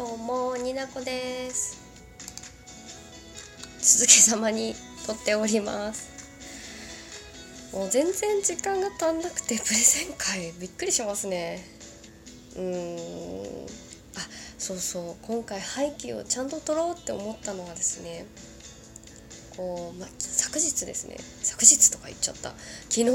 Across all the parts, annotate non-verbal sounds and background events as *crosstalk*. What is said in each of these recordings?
どうもになこです。続けざまに撮っております。もう全然時間が足んなくてプレゼン会びっくりしますね。うーん。あそうそう。今回背景をちゃんと撮ろうって思ったのはですねこう、ま、昨日ですね。昨日とか言っちゃった。昨日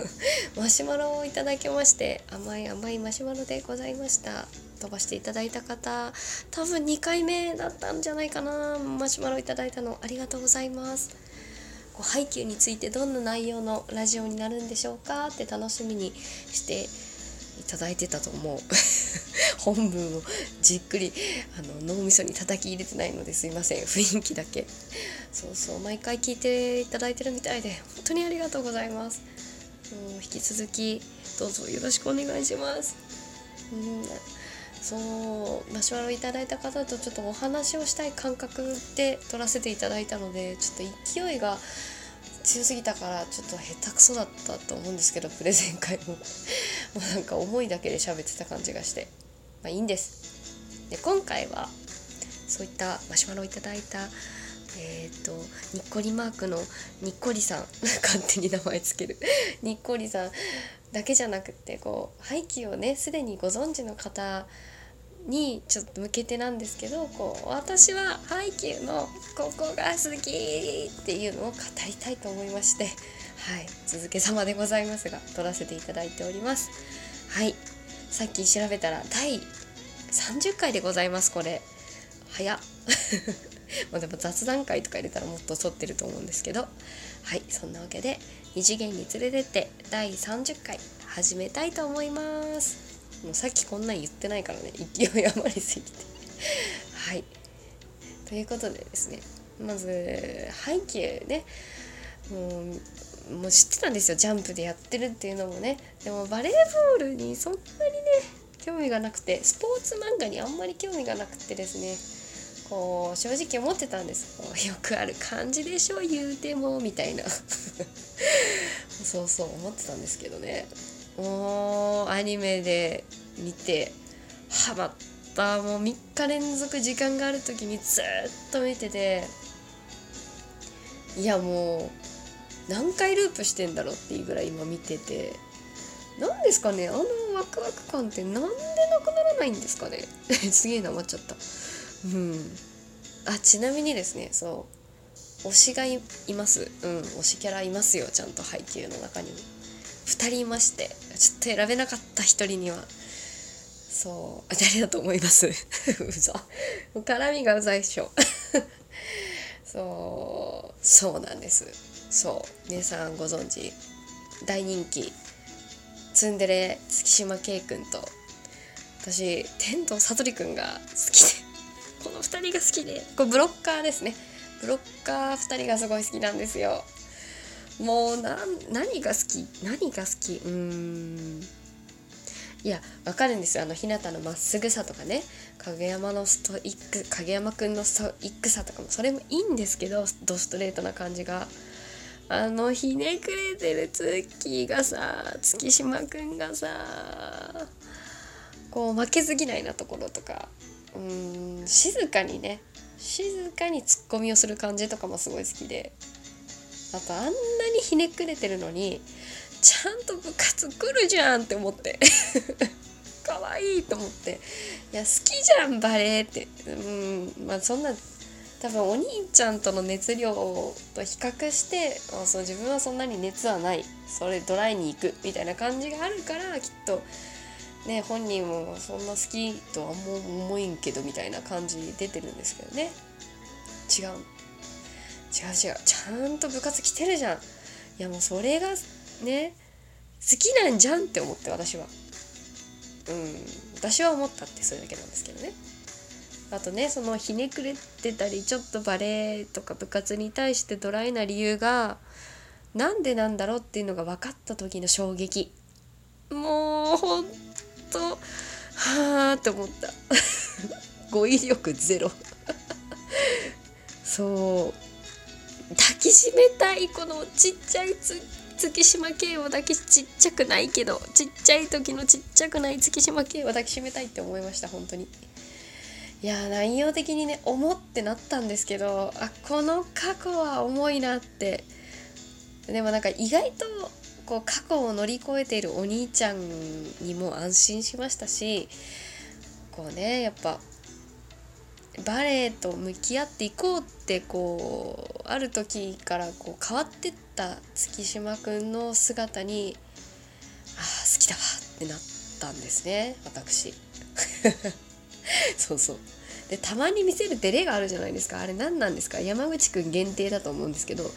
*laughs* マシュマロをいただきまして甘い甘いマシュマロでございました。飛ばしていただいた方多分2回目だったんじゃないかな。マシュマロいただいたのありがとうございます。こう配給についてどんな内容のラジオになるんでしょうか？って楽しみにしていただいてたと思う。*laughs* 本文をじっくりあの脳みそに叩き入れてないのですいません。雰囲気だけ。そうそう毎回聞いていただいてるみたいで本当にありがとうございます。うん引き続きどうぞよろしくお願いします。うん。そうマシュマロいただいた方とちょっとお話をしたい感覚で撮らせていただいたのでちょっと勢いが強すぎたからちょっと下手くそだったと思うんですけどプレゼン会も。*laughs* もうなんか思いだけで喋ってた感じがして。まあいいんです。で今回はそういったマシュマロをいただいたえっ、ー、とにっこりマークのにっこりさん。*laughs* 勝手に名前つける。*laughs* にっこりさん。だけじゃなくってこう廃棄をねすでにご存知の方にちょっと向けてなんですけどこう私はハイキューのここが好きっていうのを語りたいと思いましてはい続けざまでございますが撮らせていただいております。はいさっき調べたら第30回でございますこれ。早 *laughs* までも雑談会とか入れたらもっと撮ってると思うんですけど。はいそんなわけで二次元に連れてって第30回始めたいと思います。もうさっきこんなん言ってないからね勢い余りすぎて。*laughs* はい。ということでですねまず背景ねもうもう知ってたんですよジャンプでやってるっていうのもね。でもバレーボールにそんなにね興味がなくてスポーツ漫画にあんまり興味がなくてですね。こう正直思ってたんです。よくある感じでしょ言うてもみたいな。*laughs* そうそう思ってたんですけどね。もうアニメで見てハマった。もう3日連続時間がある時にずっと見てて。いやもう何回ループしてんだろうっていうぐらい今見てて。何ですかね。あのワクワク感ってなんでなくならないんですかね。*laughs* すげえなまっちゃった。うん。あちなみにですねそう。推しがいます。うん推しキャラいますよちゃんと配給の中にも。2人いましてちょっと選べなかった1人には。そう。誰だと思います？うざ絡みがうざいっしょ。そう。そうなんです。そう。皆さんご存知。大人気。ツンデレ月島圭君と。私天童悟り君が好きで。2人が好きで。これブロッカーですね。ブロッカー2人がすごい好きなんですよ。もうな何が好き？何が好き？うーん。いやわかるんですよ。あの日向のまっすぐさとかね。影山のストイック影山くんのストイックさとかも。それもいいんですけどドストレートな感じが。あのひねくれてるツッキーがさ月島くんがさこう負けず嫌いなところとか。うん。静かにね。静かにツッコミをする感じとかもすごい好きで。あとあんなにひねくれてるのにちゃんと部活来るじゃんって思って。*laughs* 可愛いと思って。いや好きじゃんバレーって。うん。まあそんな多分お兄ちゃんとの熱量と比較してあそう自分はそんなに熱はない。それドライに行く。みたいな感じがあるからきっとね本人もそんな好きとは思いんけどみたいな感じ出てるんですけどね。違う。違う違う。ちゃんと部活来てるじゃん。いやもうそれがね好きなんじゃんって思って私は。うん。私は思ったってそれだけなんですけどね。あとねそのひねくれてたりちょっとバレエとか部活に対してドライな理由がなんでなんだろうっていうのが分かった時の衝撃。もうほとはあって思った。*laughs* 語彙力ゼロ。*laughs* そう。抱きしめたいこのちっちゃい月島系を抱きちっちゃくないけどちっちゃい時のちっちゃくない月島系を抱きしめたいって思いました本当に。いいや内容的にね重ってなったんですけどあこの過去は重いなって。でもなんか意外とこう過去を乗り越えているお兄ちゃんにも安心しましたしこうねやっぱバレエと向き合っていこうってこうある時からこう変わってった月島くんの姿にああ好きだわってなったんですね私。*laughs* そうそう。でたまに見せるデレがあるじゃないですか。あれ何なんですか？山口くん限定だと思うんですけど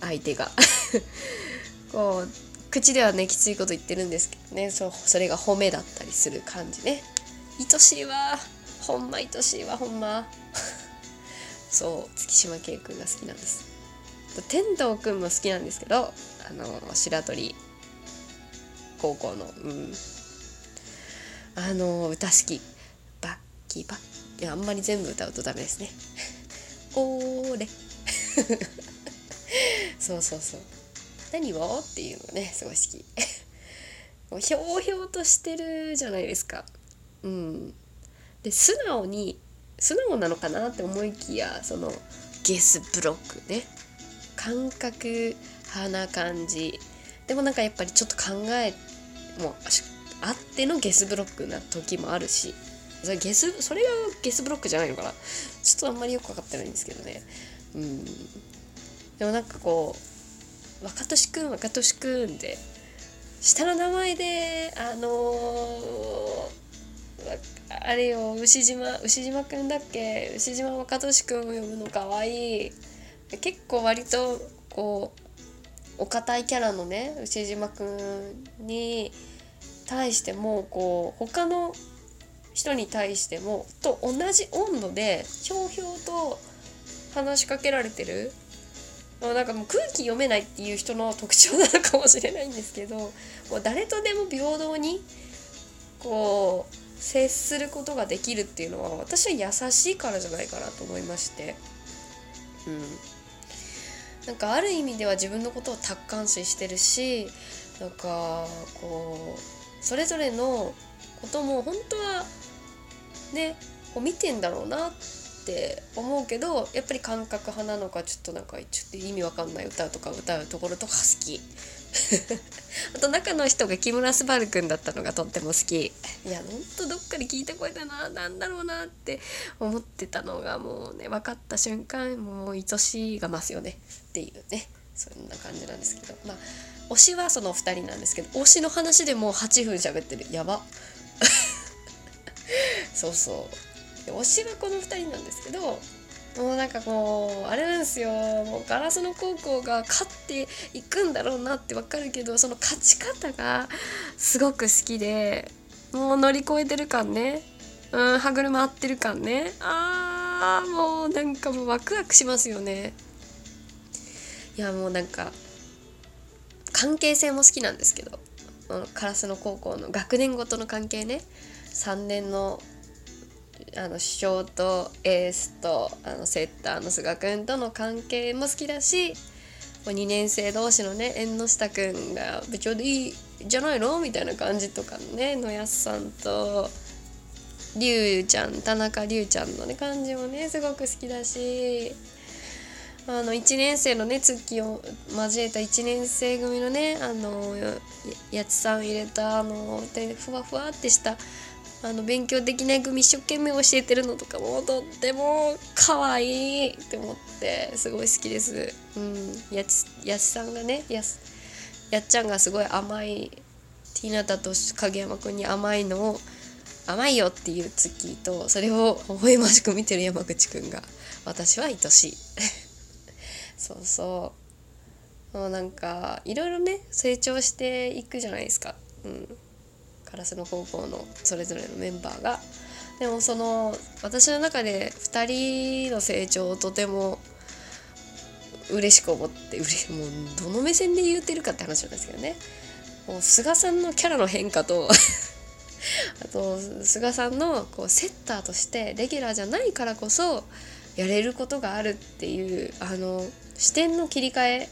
相手が。*laughs* こう口ではねきついこと言ってるんですけどね。そうそれが褒めだったりする感じね。愛しいわほんま愛しいわほんま。*laughs* そう月島圭君が好きなんです。天童くんも好きなんですけどあの白鳥高校のうん。あの歌好き。バッキバッキあんまり全部歌うとダメですね。*laughs* おーれ。*laughs* そうそうそう。何を？っていうのねすごい好き。*laughs* ひょうひょうとしてるじゃないですか。うん。で素直に素直なのかなって思いきやそのゲスブロックね。感覚派な感じ。でもなんかやっぱりちょっと考えもあってのゲスブロックな時もあるし。それゲスそれがゲスブロックじゃないのかな。ちょっとあんまりよく分かってないんですけどね。うん。でもなんかこう若年くん若年くんで。下の名前であのー、あれよ牛島牛島くんだっけ？牛島若年くんを呼ぶのかわいい。結構割とこうお堅いキャラのね牛島くんに対してもこう他の人に対してもと同じ温度でひょうひょうと話しかけられてるなんかもう空気読めないっていう人の特徴なのかもしれないんですけどもう誰とでも平等にこう接することができるっていうのは私は優しいからじゃないかなと思いまして。うん。なんかある意味では自分のことを達観視してるしなんかこうそれぞれのことも本当はねこう見てんだろうなって思うけどやっぱり感覚派なのかちょっとなんかちょっと意味わかんない歌とか歌うところとか好き。*laughs* あと中の人が木村昴くんだったのがとっても好き。いやほんとどっかで聞いた声だな何だろうなって思ってたのがもうね分かった瞬間もう愛しいが増すよねっていうね。そんな感じなんですけど。まあ推しはその2人なんですけど推しの話でもう8分喋ってる。やば。*laughs* そうそう。推しはこの2人なんですけどもうなんかこうあれなんですよ。もうガラスの高校が勝っていくんだろうなってわかるけどその勝ち方がすごく好きでもう乗り越えてる感ね。うん歯車合ってる感ね。あーもうなんかもうワクワクしますよね。いやもうなんか関係性も好きなんですけどカラスの高校の学年ごとの関係ね。3年のあの師匠とエースとあのセッターの菅君との関係も好きだし2年生同士のね縁の下くんが部長でいいじゃないの？みたいな感じとかね野安さんとりゅうちゃん田中りゅうちゃんのね感じもねすごく好きだしあの1年生のね月を交えた1年生組のねあのやつさん入れたあのでふわふわってしたあの勉強できない組一生懸命教えてるのとかもとっても可愛いって思ってすごい好きです。うん、やつやつさんがねややっちゃんがすごい甘いティーナタと影山くんに甘いのを甘いよっていう月とそれを微笑ましく見てる山口くんが私は愛しい。*laughs* そうそう。もうなんかいろいろね成長していくじゃないですか。うん。カラスの高校のそれぞれのメンバーがでもその私の中で2人の成長をとても嬉しく思ってうれもうどの目線で言うてるかって話なんですけどね。もう菅さんのキャラの変化と *laughs* あと菅さんのこうセッターとしてレギュラーじゃないからこそやれることがあるっていうあの視点の切り替え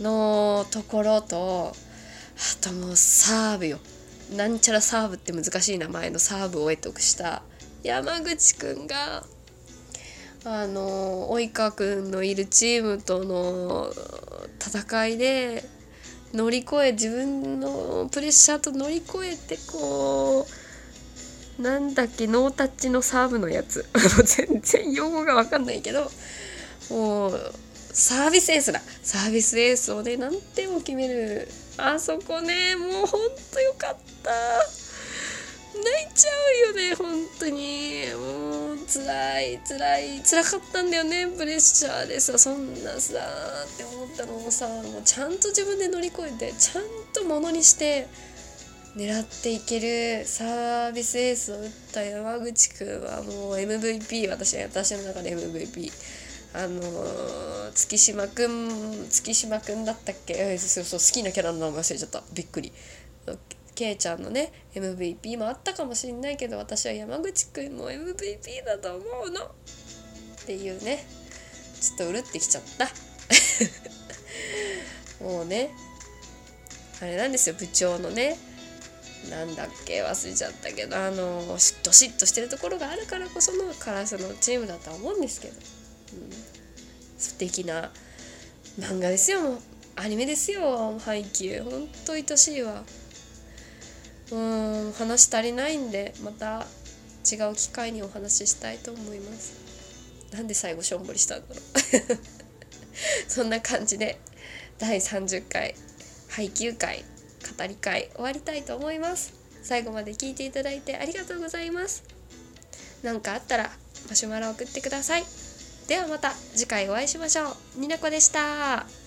のところとあともうサーブよ。なんちゃらサーブって難しい名前のサーブを得得した山口くんがあの及川くんのいるチームとの戦いで乗り越え自分のプレッシャーと乗り越えてこうなんだっけノータッチのサーブのやつ。*laughs* 全然用語が分かんないけどもうサービスエースだ。サービスエースをね何点も決める。あそこねもうほんとよかった。泣いちゃうよね本当に。もう辛い辛い辛かったんだよねプレッシャーでさ。そんなさって思ったのをさもうちゃんと自分で乗り越えてちゃんとものにして狙っていけるサービスエースを打った山口くんはもう MVP 私私の中で MVP あのー、月島くん月島くんだったっけ？そうそう好きなキャラの名前忘れちゃった。びっくり。けいちゃんのね MVP もあったかもしんないけど私は山口くんも MVP だと思うの。っていうね。ちょっとうるってきちゃった。*laughs* もうね。あれなんですよ部長のね。なんだっけ？忘れちゃったけどあのどしっとしてるところがあるからこそのカラスのチームだとは思うんですけど、素敵な漫画ですよ。アニメですよ。配給ほんと愛しいわ。うん。話足りないんでまた違う機会にお話ししたいと思います。なんで最後しょんぼりしたんだろう。*laughs* そんな感じで第30回配給会語り会終わりたいと思います。最後まで聞いていただいてありがとうございます。何かあったらマシュマロ送ってください。ではまた次回お会いしましょう。になこでした。